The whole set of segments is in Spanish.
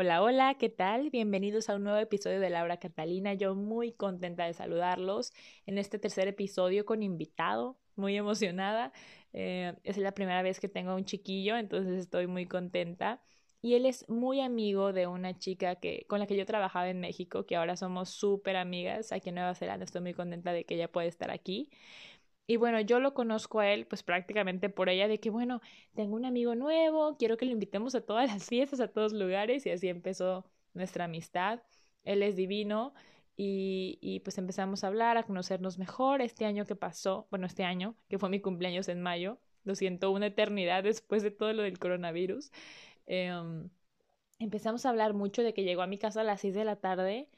Hola, hola, ¿qué tal? Bienvenidos a un nuevo episodio de Laura Catalina. Yo muy contenta de saludarlos en este tercer episodio con invitado, muy emocionada. Eh, es la primera vez que tengo un chiquillo, entonces estoy muy contenta. Y él es muy amigo de una chica que, con la que yo trabajaba en México, que ahora somos súper amigas aquí en Nueva Zelanda. Estoy muy contenta de que ella pueda estar aquí. Y bueno, yo lo conozco a él pues prácticamente por ella de que, bueno, tengo un amigo nuevo, quiero que lo invitemos a todas las fiestas, a todos lugares y así empezó nuestra amistad. Él es divino y, y pues empezamos a hablar, a conocernos mejor este año que pasó, bueno, este año, que fue mi cumpleaños en mayo, lo siento, una eternidad después de todo lo del coronavirus. Em, empezamos a hablar mucho de que llegó a mi casa a las 6 de la tarde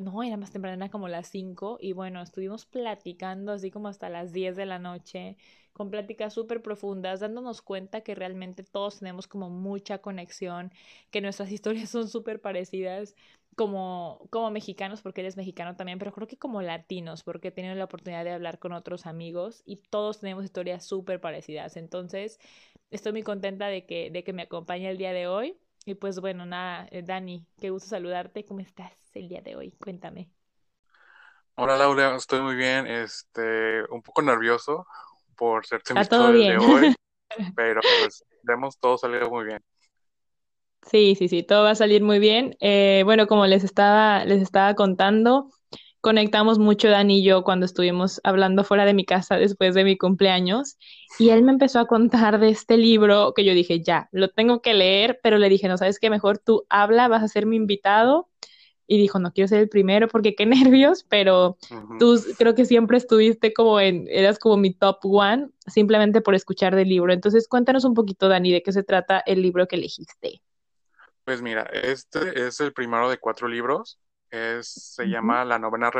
no, era más temprano, era como las 5 y bueno, estuvimos platicando así como hasta las 10 de la noche, con pláticas súper profundas, dándonos cuenta que realmente todos tenemos como mucha conexión, que nuestras historias son súper parecidas como, como mexicanos, porque él es mexicano también, pero creo que como latinos, porque he tenido la oportunidad de hablar con otros amigos y todos tenemos historias súper parecidas. Entonces, estoy muy contenta de que, de que me acompañe el día de hoy. Y pues bueno, nada, eh, Dani, qué gusto saludarte. ¿Cómo estás el día de hoy? Cuéntame. Hola Laura, estoy muy bien, este, un poco nervioso por ser tu invitado de hoy, pero pues vemos todo salido muy bien. Sí, sí, sí, todo va a salir muy bien. Eh, bueno, como les estaba, les estaba contando, conectamos mucho Dani y yo cuando estuvimos hablando fuera de mi casa después de mi cumpleaños y él me empezó a contar de este libro que yo dije, ya, lo tengo que leer, pero le dije, no, sabes qué, mejor tú habla, vas a ser mi invitado. Y dijo, no quiero ser el primero porque qué nervios, pero tú creo que siempre estuviste como en, eras como mi top one, simplemente por escuchar del libro. Entonces cuéntanos un poquito, Dani, de qué se trata el libro que elegiste. Pues mira, este es el primero de cuatro libros es, se llama La novena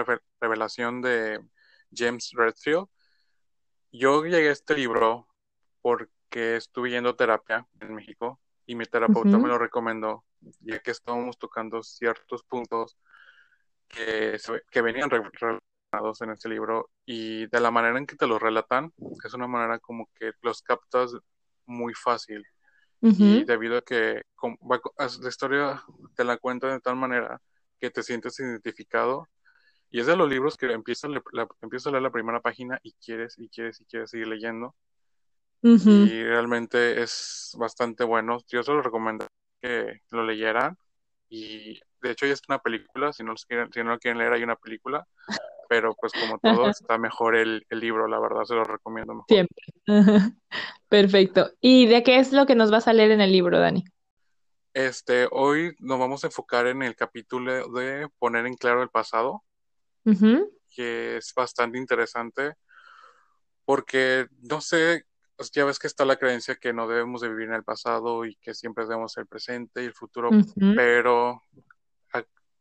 revelación de James Redfield. Yo llegué a este libro porque estuve yendo terapia en México y mi terapeuta me lo recomendó, ya que estábamos tocando ciertos puntos que, que venían relatados en este libro y de la manera en que te los relatan, es una manera como que los captas muy fácil. Y debido a que la historia te la cuenta de tal manera que te sientes identificado. Y es de los libros que empiezas, la, a leer la primera página y quieres y quieres y quieres seguir leyendo. Y realmente es bastante bueno. Yo se lo recomiendo que lo leyeran. Y de hecho ya es una película, si no, quieren, si no lo quieren leer hay una película. Pero pues como todo está mejor el, el, libro, la verdad se lo recomiendo mejor. Siempre. Perfecto. ¿Y de qué es lo que nos vas a leer en el libro, Dani? Este, hoy nos vamos a enfocar en el capítulo de poner en claro el pasado, que es bastante interesante, porque no sé, pues, ya ves que está la creencia que no debemos de vivir en el pasado y que siempre debemos el presente y el futuro, pero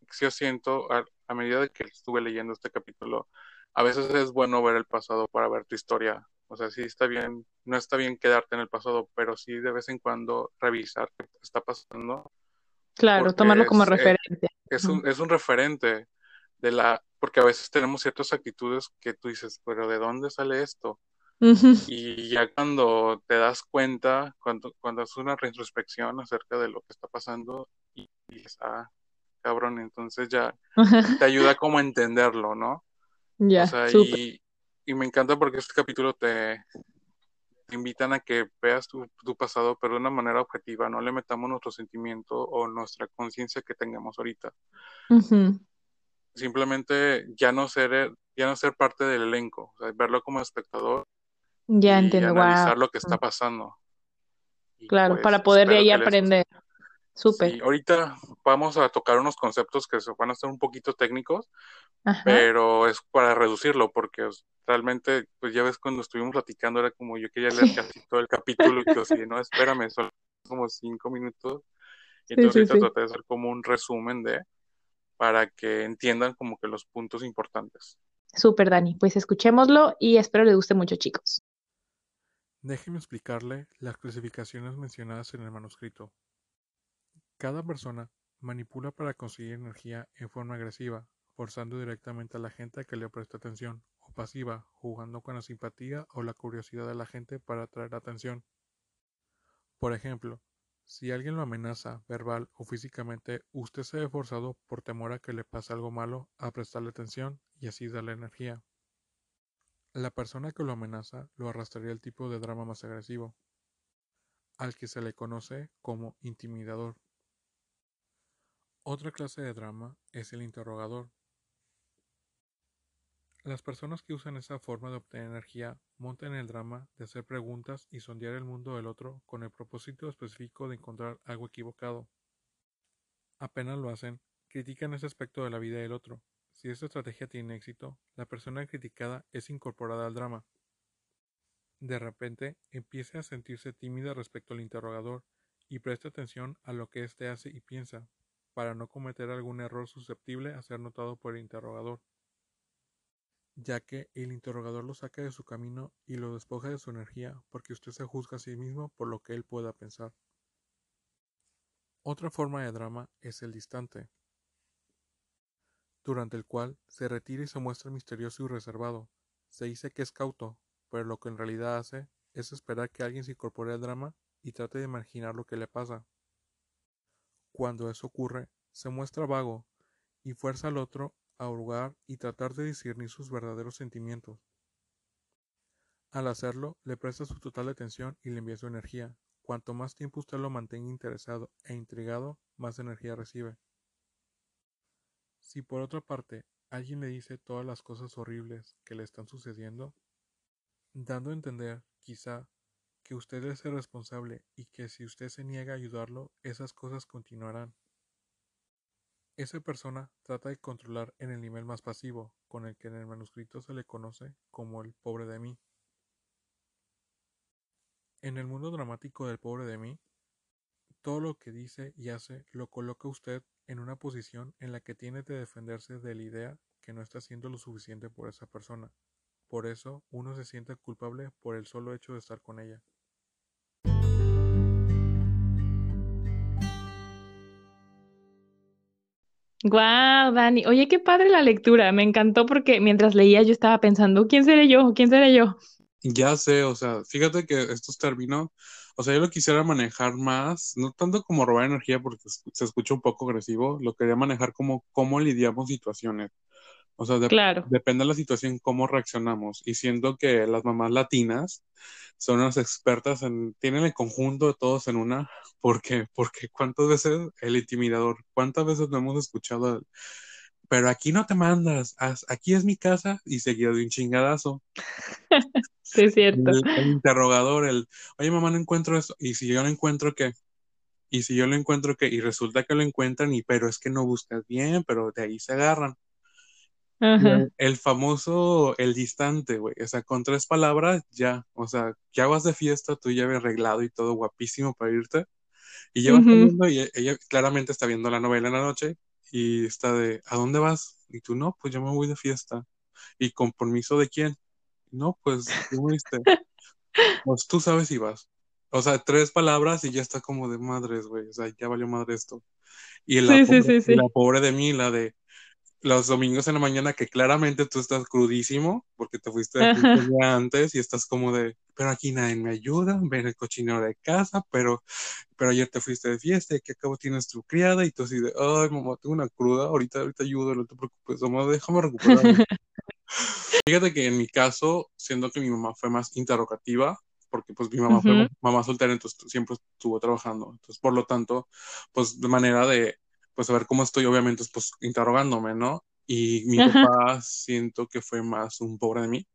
si yo siento, a, a medida que estuve leyendo este capítulo, a veces es bueno ver el pasado para ver tu historia o sea, sí está bien, no está bien quedarte en el pasado, pero sí de vez en cuando revisar qué está pasando. Claro, tomarlo como eh, referente. es, un, es un referente de la, porque a veces tenemos ciertas actitudes que tú dices, pero ¿de dónde sale esto? Y ya cuando te das cuenta, cuando, cuando haces una reintrospección acerca de lo que está pasando, y, dices, ah, cabrón, entonces ya te ayuda como a entenderlo, ¿no? Ya, o sea, y, y me encanta porque este capítulo te, invitan a que veas tu, pasado, pero de una manera objetiva, no le metamos nuestro sentimiento o nuestra conciencia que tengamos ahorita. Simplemente ya no ser, ya no ser parte del elenco, verlo como espectador ya y entiendo, analizar lo que está pasando. claro, pues, para poder de ahí aprender. Súper. ahorita vamos a tocar unos conceptos que van a ser un poquito técnicos, pero es para reducirlo, porque realmente, pues ya ves cuando estuvimos platicando, era como yo quería leer casi todo el capítulo y yo así, no, espérame, son como cinco minutos. Y entonces traté de hacer como un resumen de, para que entiendan como que los puntos importantes. Súper, Dani. Pues escuchémoslo y espero les guste mucho, chicos. Déjeme explicarle las clasificaciones mencionadas en el manuscrito. Cada persona manipula para conseguir energía en forma agresiva, forzando directamente a la gente a que le preste atención, o pasiva, jugando con la simpatía o la curiosidad de la gente para atraer atención. Por ejemplo, si alguien lo amenaza verbal o físicamente, usted se ve forzado por temor a que le pase algo malo a prestarle atención y así darle energía. La persona que lo amenaza lo arrastraría al tipo de drama más agresivo, al que se le conoce como intimidador. Otra clase de drama es el interrogador, las personas que usan esa forma de obtener energía montan el drama de hacer preguntas y sondear el mundo del otro con el propósito específico de encontrar algo equivocado. Apenas lo hacen, critican ese aspecto de la vida del otro. Si esta estrategia tiene éxito, la persona criticada es incorporada al drama. De repente, empieza a sentirse tímida respecto al interrogador y presta atención a lo que éste hace y piensa, para no cometer algún error susceptible a ser notado por el interrogador ya que el interrogador lo saca de su camino y lo despoja de su energía porque usted se juzga a sí mismo por lo que él pueda pensar. Otra forma de drama es el distante, durante el cual se retira y se muestra misterioso y reservado. Se dice que es cauto, pero lo que en realidad hace es esperar que alguien se incorpore al drama y trate de imaginar lo que le pasa. Cuando eso ocurre, se muestra vago y fuerza al otro a y tratar de discernir sus verdaderos sentimientos. Al hacerlo, le presta su total atención y le envía su energía. Cuanto más tiempo usted lo mantenga interesado e intrigado, más energía recibe. Si por otra parte alguien le dice todas las cosas horribles que le están sucediendo, dando a entender, quizá, que usted es el responsable y que si usted se niega a ayudarlo, esas cosas continuarán. Esa persona trata de controlar en el nivel más pasivo, con el que en el manuscrito se le conoce como el pobre de mí. En el mundo dramático del pobre de mí, todo lo que dice y hace lo coloca usted en una posición en la que tiene que defenderse de la idea que no está haciendo lo suficiente por esa persona. Por eso uno se siente culpable por el solo hecho de estar con ella. Guau, Dani. Oye, qué padre la lectura. Me encantó porque mientras leía yo estaba pensando, ¿quién seré yo? ¿Quién seré yo? Ya sé, o sea, fíjate que estos términos, o sea, yo lo quisiera manejar más, no tanto como robar energía porque se escucha un poco agresivo, lo quería manejar como cómo lidiamos situaciones. O sea, depende de la situación, cómo reaccionamos. Y siento que las mamás latinas son unas expertas en, tienen el conjunto de todos en una, porque, porque cuántas veces el intimidador, cuántas veces no hemos escuchado, pero aquí no te mandas, aquí es mi casa y seguido de un chingadazo. sí, es cierto. El, interrogador, el, oye mamá, no encuentro eso, y si yo no encuentro qué, y si yo lo encuentro que, y resulta que lo encuentran, y pero es que no buscas bien, pero de ahí se agarran. El, famoso, el distante, güey. O sea, con tres palabras ya. O sea, ya vas de fiesta, tú ya arreglado y todo guapísimo para irte. Y ya y e, ella claramente está viendo la novela en la noche y está de, ¿a dónde vas? Y tú, no, pues yo me voy de fiesta. ¿Y con permiso de quién? No, pues tú viste. pues tú sabes si vas. O sea, tres palabras y ya está como de madres, güey. O sea, ya valió madre esto. Y la, la pobre de mí, la de, los domingos en la mañana que claramente tú estás crudísimo porque te fuiste antes y estás como de, pero aquí nadie me ayuda, ven el cochinero de casa, pero, pero ayer te fuiste de fiesta y que acabo tienes tu criada y tú así de, ay mamá, tengo una cruda, ahorita, ahorita ayudo, no te preocupes, mamá, déjame recuperar. Fíjate que en mi caso, siendo que mi mamá fue más interrogativa, porque pues mi mamá fue mamá soltera, entonces siempre estuvo trabajando. Entonces, por lo tanto, pues de manera de pues a ver cómo estoy, obviamente, pues interrogándome, ¿no? Y mi papá siento que fue más un pobre de mí,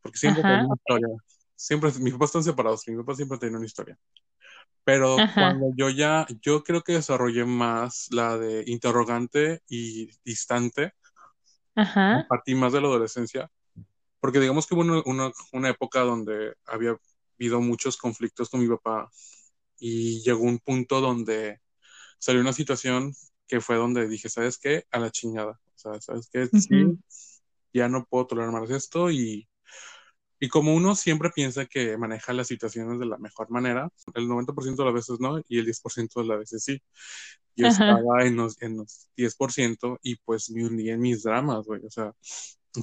porque siempre tenía una historia. Siempre, mis papás están separados, mi papá siempre tiene una historia. Pero cuando yo ya, yo creo que desarrollé más la de interrogante y distante, Ajá. Partí más de la adolescencia, porque digamos que hubo una, una, una época donde había habido muchos conflictos con mi papá y llegó un punto donde salió una situación que fue donde dije, ¿sabes qué? A la chingada. O sea, ¿sabes qué? Sí, ya no puedo tolerar más esto y, y como uno siempre piensa que maneja las situaciones de la mejor manera, el 90% de las veces no y el 10% de las veces sí. Yo estaba en los, en los 10% y pues me hundí en mis dramas, güey. O sea,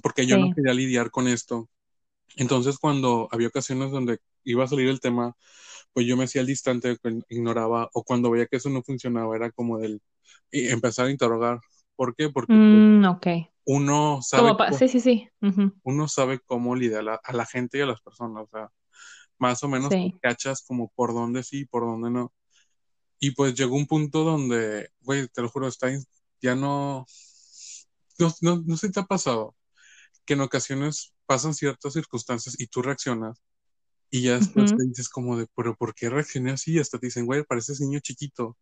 porque yo no quería lidiar con esto. Entonces, cuando había ocasiones donde iba a salir el tema, pues yo me hacía el distante, ignoraba, o cuando veía que eso no funcionaba, era como del empezar a interrogar. ¿Por qué? Porque mm, uno sabe. Cómo, sí, sí, sí. Uno sabe cómo lidiar a la, gente y a las personas. O sea, más o menos te cachas como por dónde sí, por dónde no. Y pues llegó un punto donde, güey, te lo juro, está, ya no, no, no, no sé si te ha pasado que en ocasiones pasan ciertas circunstancias y tú reaccionas y ya después te dices como de, pero ¿por qué reaccioné así? Y hasta te dicen, güey, pareces niño chiquito.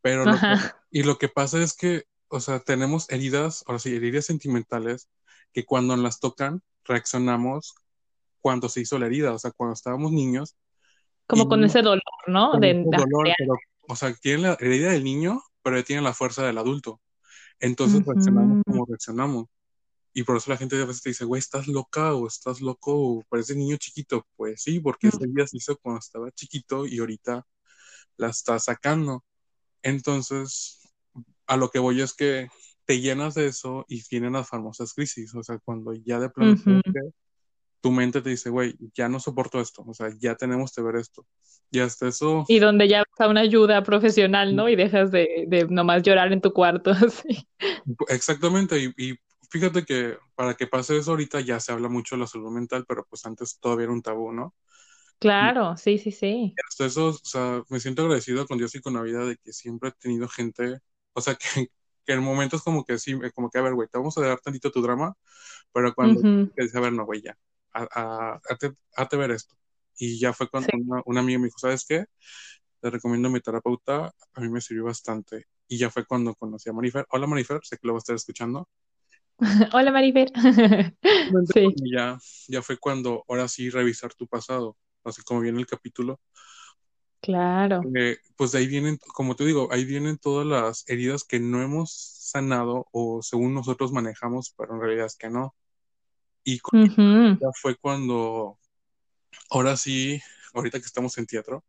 Pero lo que, y lo que pasa es que, o sea, tenemos heridas, ahora sí, heridas sentimentales, que cuando las tocan, reaccionamos cuando se hizo la herida, o sea, cuando estábamos niños. Como con ese dolor, ¿no? de, dolor, pero, o sea, tiene la herida del niño, pero tiene la fuerza del adulto. Entonces reaccionamos como reaccionamos. Y por eso la gente a veces te dice, güey, estás loca o estás loco o pareces niño chiquito. Pues sí, porque ese día se hizo cuando estaba chiquito y ahorita la está sacando. Entonces, a lo que voy es que te llenas de eso y vienen las famosas crisis. O sea, cuando ya de plano tu mente te dice, güey, ya no soporto esto. O sea, ya tenemos que ver esto. Y hasta eso. Y donde ya está una ayuda profesional, ¿no? Y dejas de, de nomás llorar en tu cuarto. Exactamente. Y, y fíjate que para que pase eso ahorita ya se habla mucho de la salud mental, pero pues antes todavía era un tabú, ¿no? Claro, sí, sí, sí. Hasta eso, o sea, me siento agradecido con Dios y con la vida de que siempre he tenido gente, o sea, que, que en momentos como que sí, como que, a ver, güey, te vamos a dar tantito tu drama, pero cuando te dice, a ver, no, güey, ya, a, a, ver esto. Y ya fue cuando una, una, amiga me dijo, ¿sabes qué? Te recomiendo mi terapeuta, a mí me sirvió bastante. Y ya fue cuando conocí a Marifer. Hola Marifer, sé que lo vas a estar escuchando. Hola Marifer. sí. ya, ya fue cuando, ahora sí, revisar tu pasado, así como viene el capítulo. Claro. Eh, pues de ahí vienen, como te digo, ahí vienen todas las heridas que no hemos sanado o según nosotros manejamos, pero en realidad es que no. Y ya fue cuando, ahora sí, ahorita que estamos en teatro,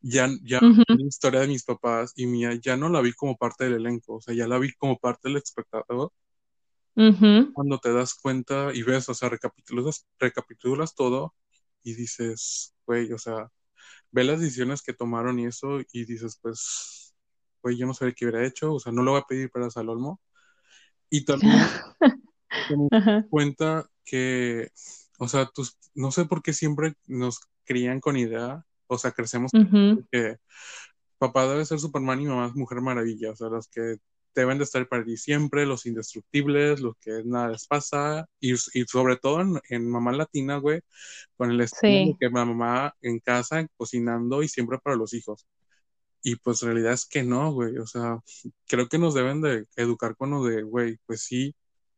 ya, ya la historia de mis papás y mía ya no la vi como parte del elenco, o sea, ya la vi como parte del espectador cuando te das cuenta y ves, o sea, recapitulas, recapitulas todo y dices, güey, o sea, ve las decisiones que tomaron y eso y dices, pues, güey, yo no sé qué hubiera hecho, o sea, no lo voy a pedir para Salolmo. Y también me das cuenta que, o sea, tus, no sé por qué siempre nos crían con idea, o sea, crecemos que papá debe ser Superman y mamá es Mujer Maravilla, o sea, los que deben de estar para ti siempre, los indestructibles, los que nada les pasa, y, y sobre todo en, mamá latina, güey, con el estilo de que mamá en casa cocinando y siempre para los hijos. Y pues realidad es que no, güey, o sea, creo que nos deben de educar con lo de, güey, pues sí,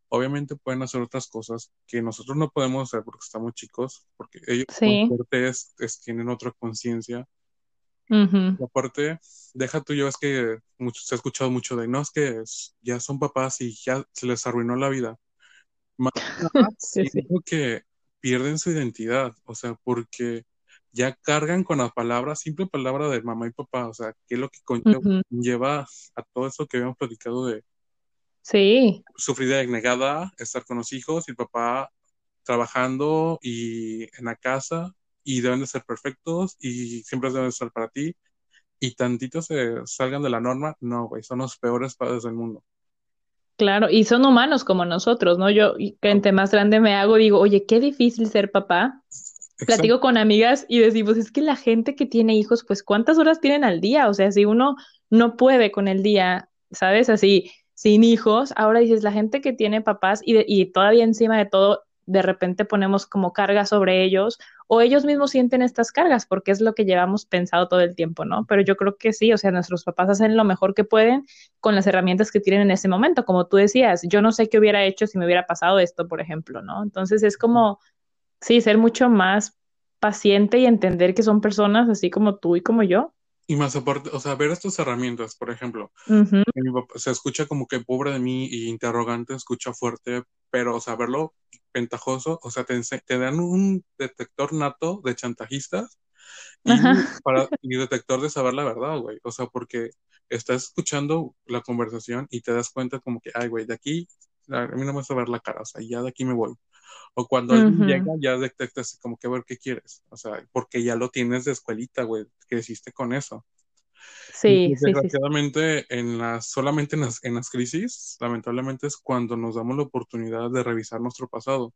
obviamente pueden hacer otras cosas que nosotros no podemos hacer porque estamos chicos, porque ellos sí. tienen otra conciencia y aparte, deja tú, yo es que mucho, se ha escuchado mucho de, no, es que ya son papás y ya se les arruinó la vida. Más sí, que pierden su identidad, o sea, porque ya cargan con la palabra, simple palabra de mamá y papá, o sea, qué es lo que conlleva a todo eso que habíamos platicado de sí. sufrir de negada, estar con los hijos y el papá trabajando y en la casa y deben de ser perfectos y siempre deben estar para ti y tantito se salgan de la norma, no, güey, son los peores padres del mundo. Claro, y son humanos como nosotros, ¿no? Yo, que entre más grande me hago, digo, oye, qué difícil ser papá. Platico con amigas y decimos, es que la gente que tiene hijos, pues, ¿cuántas horas tienen al día? O sea, si uno no puede con el día, ¿sabes? Así, sin hijos, ahora dices, la gente que tiene papás y, y todavía encima de todo de repente ponemos como carga sobre ellos o ellos mismos sienten estas cargas porque es lo que llevamos pensado todo el tiempo, ¿no? Pero yo creo que sí, o sea, nuestros papás hacen lo mejor que pueden con las herramientas que tienen en ese momento, como tú decías, yo no sé qué hubiera hecho si me hubiera pasado esto, por ejemplo, ¿no? Entonces es como, sí, ser mucho más paciente y entender que son personas así como tú y como yo. Y más aparte, o sea, ver estas herramientas, por ejemplo, se escucha como que pobre de mí y interrogante, escucha fuerte, pero, o sea, verlo ventajoso, o sea, te, te dan un detector nato de chantajistas y, para, y detector de saber la verdad, güey. O sea, porque estás escuchando la conversación y te das cuenta como que, ay, güey, de aquí, a mí no me vas a ver la cara, o sea, ya de aquí me voy. O cuando alguien llega, ya detectas como que ver qué quieres. O sea, porque ya lo tienes de escuelita, güey, creciste con eso. Sí, sí, desgraciadamente, en las, solamente en las, en las crisis, lamentablemente es cuando nos damos la oportunidad de revisar nuestro pasado.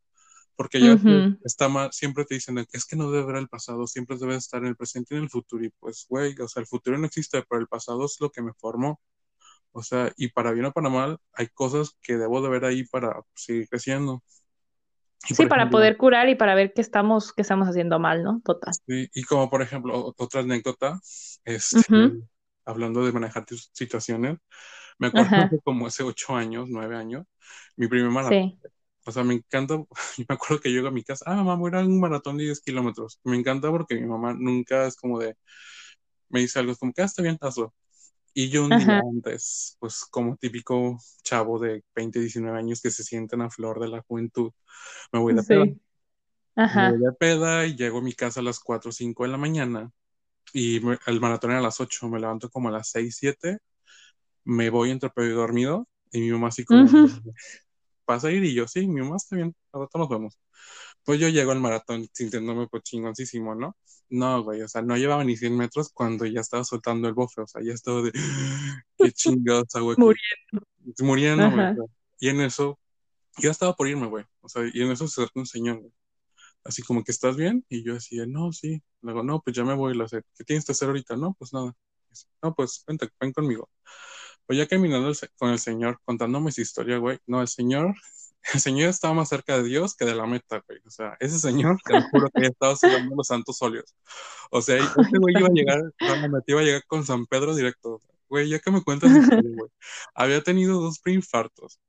Porque ya está mal, siempre te dicen, es que no debe ver el pasado, siempre debe estar en el presente y en el futuro. Y pues, güey, o sea, el futuro no existe, pero el pasado es lo que me formó. O sea, y para bien o para mal, hay cosas que debo de ver ahí para seguir creciendo. Sí, para poder curar y para ver qué estamos, qué estamos haciendo mal, ¿no? Total. Sí, y como por ejemplo, otra anécdota, este, hablando de manejar tus situaciones, me acuerdo que como hace ocho años, nueve años, mi primer maratón. O sea, me encanta, me acuerdo que llego a mi casa, ah, mamá, voy a ir a un maratón de 10 kilómetros. Me encanta porque mi mamá nunca es como de, me dice algo, es como que, ah, está bien, hazlo. Y yo un día antes, pues como típico chavo de 20, 19 años que se siente en la flor de la juventud, me voy de peda. Me voy de peda y llego a mi casa a las 4 o 5 de la mañana y el maratón era a las 8, me levanto como a las 6, 7, me voy entre pedo y dormido y mi mamá así como, ¿pasa a ir? Y yo, sí, mi mamá está bien, a rato nos vemos. Pues yo llego al maratón sintiéndome pues chingoncísimo, ¿no? No, güey, o sea, no llevaba ni 100 metros cuando ya estaba soltando el bofe, o sea, ya estaba de, qué chingados güey. Muriendo. Muriendo, güey. Y en eso, yo estaba por irme, güey, o sea, y en eso se acercó un señor, güey así como que estás bien, y yo decía, no, sí, luego, no, pues ya me voy, lo sé, ¿qué tienes que hacer ahorita? No, pues nada, no, pues vente, ven conmigo. Pues ya caminando con el Señor, contándome su historia, güey, no, el Señor, el Señor estaba más cerca de Dios que de la meta, güey, o sea, ese Señor, te lo juro que estaba sudando los santos óleos, o sea, este güey iba a llegar, iba a llegar con San Pedro directo, güey, ya que me cuentas, güey, había tenido dos preinfartos,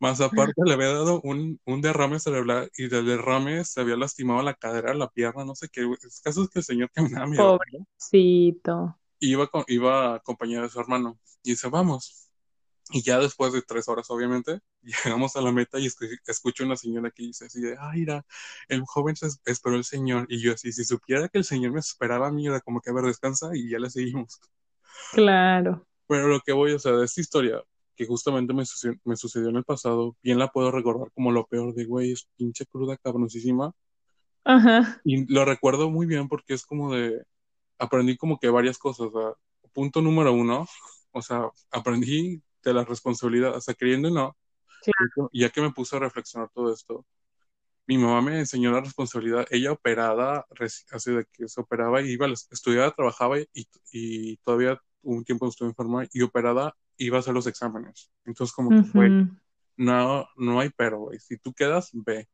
más aparte le había dado un, un, derrame cerebral y del derrame se había lastimado la cadera, la pierna, no sé qué. El caso es que el señor caminaba mi Pobrecito. Iba, con, iba acompañado de su hermano. Y dice, vamos. Y ya después de tres horas, obviamente, llegamos a la meta y escucho una señora que dice así de, ay, mira, el joven se esperó el señor. Y yo así, si supiera que el señor me esperaba a mí, era como que, a ver, descansa y ya le seguimos. Claro. Pero lo que voy, o sea, de esta historia, que justamente me sucedió, me sucedió en el pasado, bien la puedo recordar como lo peor de, güey, es pinche cruda cabroncísima. Ajá. Y lo recuerdo muy bien porque es como de, aprendí como que varias cosas. O punto número uno, o sea, aprendí de la responsabilidad, o sea, creyendo no, claro. ya que me puse a reflexionar todo esto, mi mamá me enseñó la responsabilidad, ella operada, así de que se operaba y iba, estudiaba, trabajaba y, y todavía un tiempo estuve enferma y operada iba a hacer los exámenes. Entonces, como que, güey, no, no hay pero, güey. Si tú quedas, ve.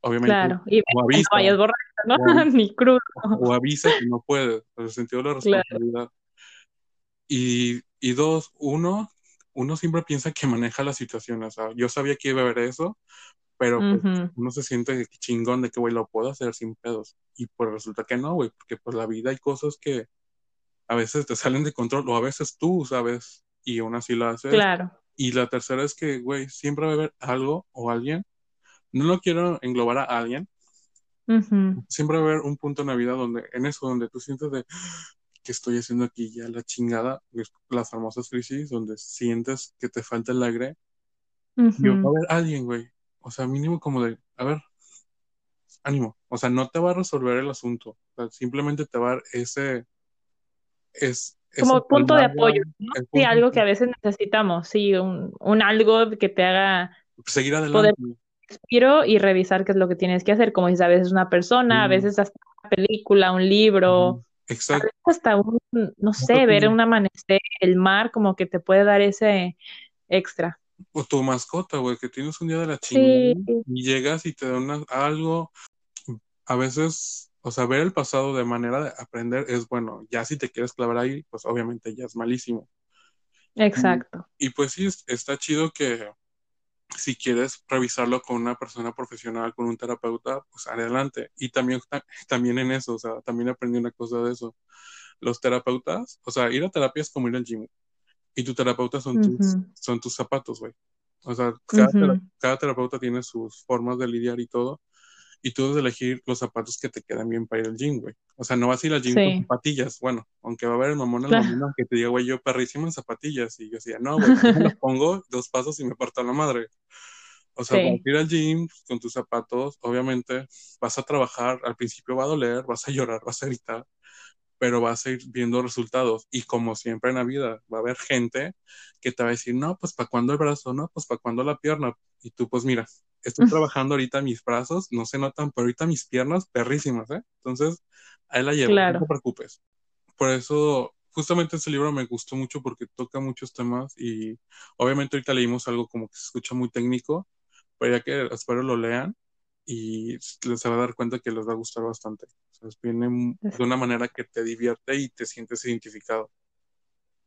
Obviamente. Claro, y o avisa, no vayas borracho, ¿no? Ni crudo. O avisa que no puedes, en el sentido de la responsabilidad. Y, y dos, uno, uno siempre piensa que maneja la situación. O sea, yo sabía que iba a haber eso, pero pues, uno se siente chingón de que, güey, lo puedo hacer sin pedos. Y pues resulta que no, güey, porque por la vida hay cosas que a veces te salen de control, o a veces tú, ¿sabes? y aún así lo haces. Claro. Y la tercera es que, güey, siempre va a haber algo o alguien. No lo quiero englobar a alguien. Siempre va a haber un punto en la vida donde, en eso, donde tú sientes de, ¿qué estoy haciendo aquí? Ya la chingada, las famosas crisis, donde sientes que te falta el aire. Y va a haber alguien, güey. O sea, mínimo como de, a ver, ánimo. O sea, no te va a resolver el asunto. O sea, simplemente te va a dar ese, es, como punto de apoyo, ¿no? Sí, algo que a veces necesitamos, sí, un, un algo que te haga seguir adelante. Poder respiro y revisar qué es lo que tienes que hacer, como dices, a veces una persona, a veces hasta una película, un libro, Exacto. hasta un, no sé, ver un amanecer, el mar, como que te puede dar ese extra. o tu mascota, güey, que tienes un día de la chingada y llegas y te dan algo. A veces, o sea, ver el pasado de manera de aprender es bueno. Ya si te quieres clavar ahí, pues obviamente ya es malísimo. Exacto. Y, pues sí, está chido que si quieres revisarlo con una persona profesional, con un terapeuta, pues adelante. Y también, también en eso, o sea, también aprendí una cosa de eso. Los terapeutas, o sea, ir a terapia es como ir al gym y tu terapeuta son, tus, son tus zapatos, güey. O sea, cada, terapeuta tiene sus formas de lidiar y todo. Y tú debes elegir los zapatos que te quedan bien para ir al gym, güey. O sea, no vas a ir al gym con zapatillas. Bueno, aunque va a haber el mamón al mamón que te diga, güey, yo perrísimo en zapatillas. Y yo decía, no, güey, me las pongo dos pasos y me parto la madre. O sea, vas a ir al gym con tus zapatos, obviamente vas a trabajar, al principio va a doler, vas a llorar, vas a gritar, pero vas a ir viendo resultados. Y como siempre en la vida, va a haber gente que te va a decir, no, pues para cuándo el brazo, no, pues para cuándo la pierna. Y tú, pues mira, estoy trabajando ahorita mis brazos, no se notan, pero ahorita mis piernas perrísimas, ¿eh? Entonces, ahí la llevo, no te preocupes. Por eso, justamente este libro me gustó mucho porque toca muchos temas y obviamente ahorita leímos algo como que se escucha muy técnico, pero ya que espero lo lean y se va a dar cuenta que les va a gustar bastante viene de una manera que te divierte y te sientes identificado.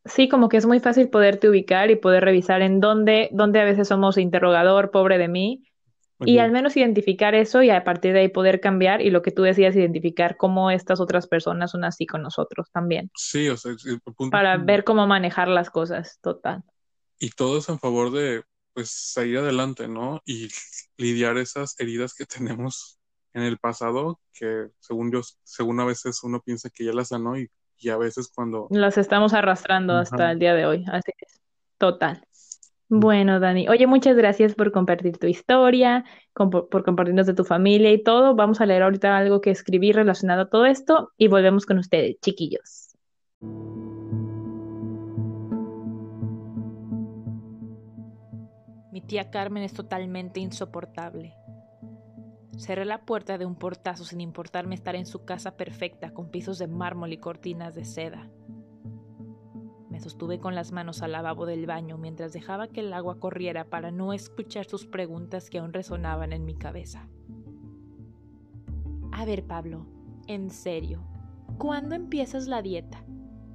Sí, como que es muy fácil poderte ubicar y poder revisar en dónde, dónde a veces somos interrogador, pobre de mí, y al menos identificar eso y a partir de ahí poder cambiar y lo que tú decías, identificar cómo estas otras personas son así con nosotros también. Sí, o sea, para ver cómo manejar las cosas, total. Y todo es en favor de, pues, salir adelante, ¿no? Y lidiar esas heridas que tenemos en el pasado que según yo, según a veces uno piensa que ya las sanó y, y a veces cuando... Las estamos arrastrando hasta el día de hoy, así es, total. Mm. Bueno, Dani, oye, muchas gracias por compartir tu historia, por, por compartirnos de tu familia y todo. Vamos a leer ahorita algo que escribí relacionado a todo esto y volvemos con ustedes, chiquillos. Mi tía Carmen es totalmente insoportable. Cerré la puerta de un portazo sin importarme estar en su casa perfecta con pisos de mármol y cortinas de seda. Me sostuve con las manos al lavabo del baño mientras dejaba que el agua corriera para no escuchar sus preguntas que aún resonaban en mi cabeza. A ver, Pablo, en serio, ¿cuándo empiezas la dieta?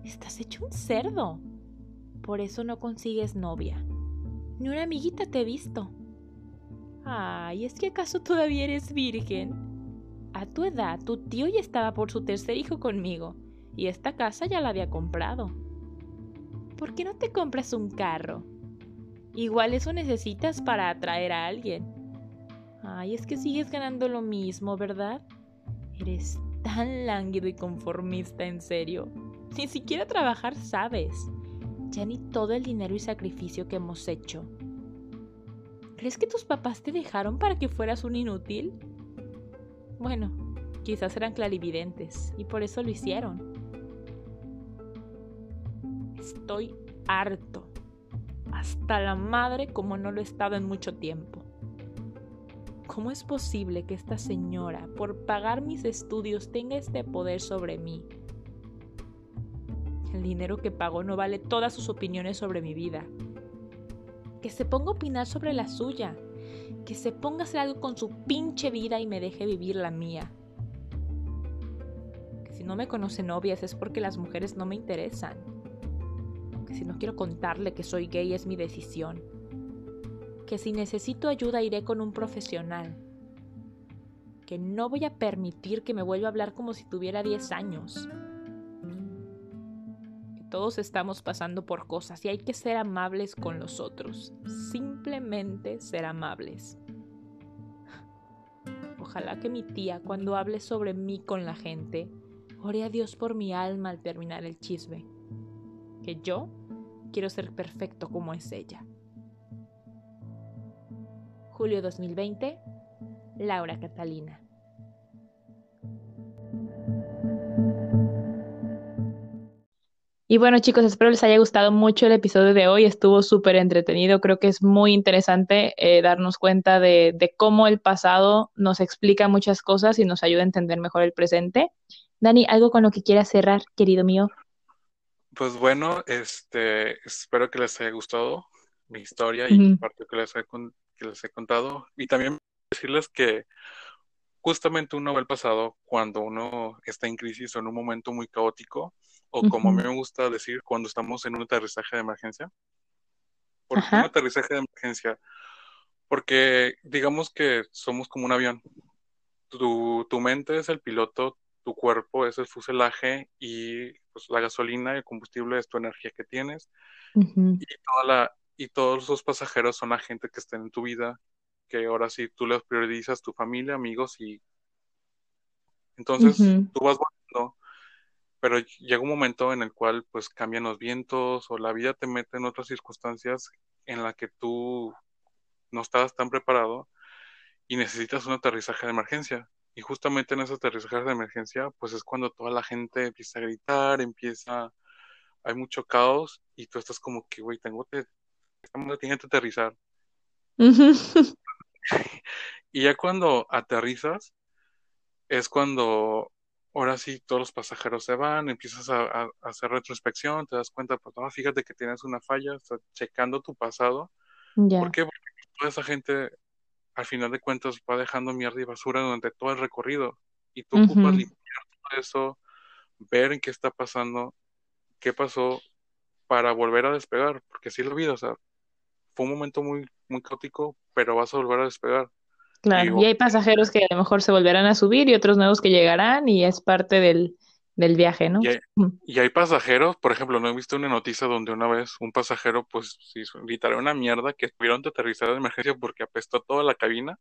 Estás hecho un cerdo. Por eso no consigues novia. Ni una amiguita te he visto. Ay, ¿es que acaso todavía eres virgen? A tu edad, tu tío ya estaba por su tercer hijo conmigo, y esta casa ya la había comprado. ¿Por qué no te compras un carro? Igual eso necesitas para atraer a alguien. Ay, es que sigues ganando lo mismo, ¿verdad? Eres tan lánguido y conformista, en serio. Ni siquiera trabajar sabes. Ya ni todo el dinero y sacrificio que hemos hecho ¿Crees que tus papás te dejaron para que fueras un inútil? Bueno, quizás eran clarividentes y por eso lo hicieron. Estoy harto. Hasta la madre como no lo he estado en mucho tiempo. ¿Cómo es posible que esta señora, por pagar mis estudios, tenga este poder sobre mí? El dinero que pagó no vale todas sus opiniones sobre mi vida que se ponga a opinar sobre la suya, que se ponga a hacer algo con su pinche vida y me deje vivir la mía. Que si no me conoce novias es porque las mujeres no me interesan. Que si no quiero contarle que soy gay es mi decisión. Que si necesito ayuda iré con un profesional. Que no voy a permitir que me vuelva a hablar como si tuviera 10 años. Todos estamos pasando por cosas y hay que ser amables con los otros. Simplemente ser amables. Ojalá que mi tía, cuando hable sobre mí con la gente, ore a Dios por mi alma al terminar el chisme. Que yo quiero ser perfecto como es ella. Julio 2020, Laura Catalina. Y bueno chicos, espero les haya gustado mucho el episodio de hoy, estuvo súper entretenido, creo que es muy interesante eh, darnos cuenta de, de, cómo el pasado nos explica muchas cosas y nos ayuda a entender mejor el presente. Dani, ¿algo con lo que quieras cerrar, querido mío? Pues bueno, este, espero que les haya gustado. mi historia y parte que les, he, que les he contado. Y también decirles que justamente uno ve el pasado cuando uno está en crisis o en un momento muy caótico, o como a mí me gusta decir, cuando estamos en un aterrizaje de emergencia. ¿Por qué un aterrizaje de emergencia? Porque digamos que somos como un avión. Tu, tu mente es el piloto, tu cuerpo es el fuselaje y pues, la gasolina y el combustible es tu energía que tienes. y, toda la, y todos los pasajeros son la gente que está en tu vida, que ahora sí tú les priorizas tu familia, amigos y entonces tú vas pero llega un momento en el cual pues cambian los vientos o la vida te mete en otras circunstancias en la que tú no estabas tan preparado y necesitas un aterrizaje de emergencia. Y justamente en ese aterrizaje de emergencia, pues es cuando toda la gente empieza a gritar, empieza, hay mucho caos y tú estás como que, güey, tengo que, tiene que aterrizar. y ya cuando aterrizas, es cuando ahora sí todos los pasajeros se van, empiezas a, hacer retrospección, te das cuenta, pues no, fíjate que tienes una falla, estás checando tu pasado. ¿Por qué? Porque toda esa gente, al final de cuentas, va dejando mierda y basura durante todo el recorrido. Y tú ocupas limpiar todo eso, ver en qué está pasando, qué pasó, para volver a despegar, porque sí lo vi, o sea, fue un momento muy, muy caótico, pero vas a volver a despegar. Claro, y hay pasajeros que a lo mejor se volverán a subir y otros nuevos que llegarán y es parte del, del viaje, ¿no? Y hay, pasajeros, por ejemplo, no he visto una noticia donde una vez un pasajero, pues, sí, una mierda que tuvieron que aterrizar de emergencia porque apestó toda la cabina.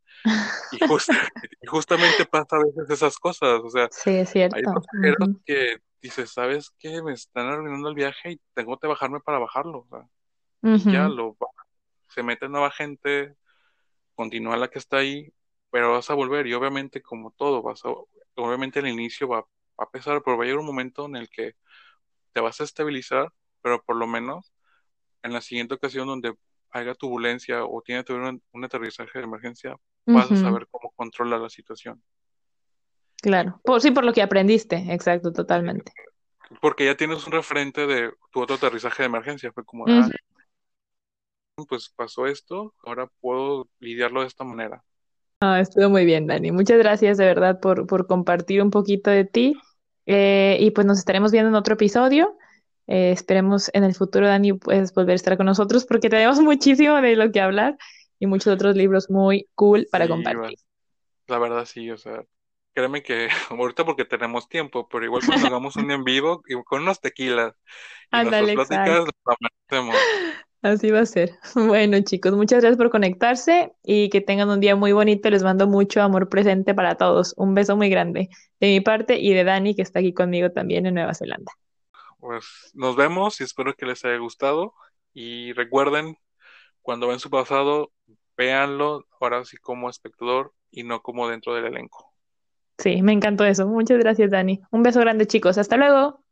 Y, justamente pasa a veces esas cosas, o sea, sí, es cierto. hay pasajeros que dices, ¿sabes qué? Me están arruinando el viaje y tengo que bajarme para bajarlo, o sea, y ya lo se mete nueva gente, continúa la que está ahí, pero vas a volver y obviamente como todo, vas a, obviamente al inicio va, a pesar, pero va a llegar un momento en el que te vas a estabilizar, pero por lo menos en la siguiente ocasión donde haya turbulencia o tiene que haber un, aterrizaje de emergencia, vas a saber cómo controlar la situación. Claro, por, sí, por lo que aprendiste, exacto, totalmente. Porque ya tienes un referente de tu otro aterrizaje de emergencia, fue como, ah, pues pasó esto, ahora puedo lidiarlo de esta manera. Ah, estuvo muy bien, Dani. Muchas gracias de verdad por, por compartir un poquito de ti. Eh, y pues nos estaremos viendo en otro episodio. Eh, esperemos en el futuro, Dani, puedes volver a estar con nosotros porque tenemos muchísimo de lo que hablar y muchos otros libros muy cool para compartir. La verdad, sí, o sea, créeme que ahorita porque tenemos tiempo, pero igual cuando hagamos un en vivo y con unos tequilas y Ándale, nuestras pláticas, lo Así va a ser. Bueno, chicos, muchas gracias por conectarse y que tengan un día muy bonito. Les mando mucho amor presente para todos. Un beso muy grande de mi parte y de Dani, que está aquí conmigo también en Nueva Zelanda. Pues nos vemos y espero que les haya gustado. Y recuerden, cuando ven su pasado, véanlo ahora sí como espectador y no como dentro del elenco. Sí, me encantó eso. Muchas gracias, Dani. Un beso grande, chicos. Hasta luego.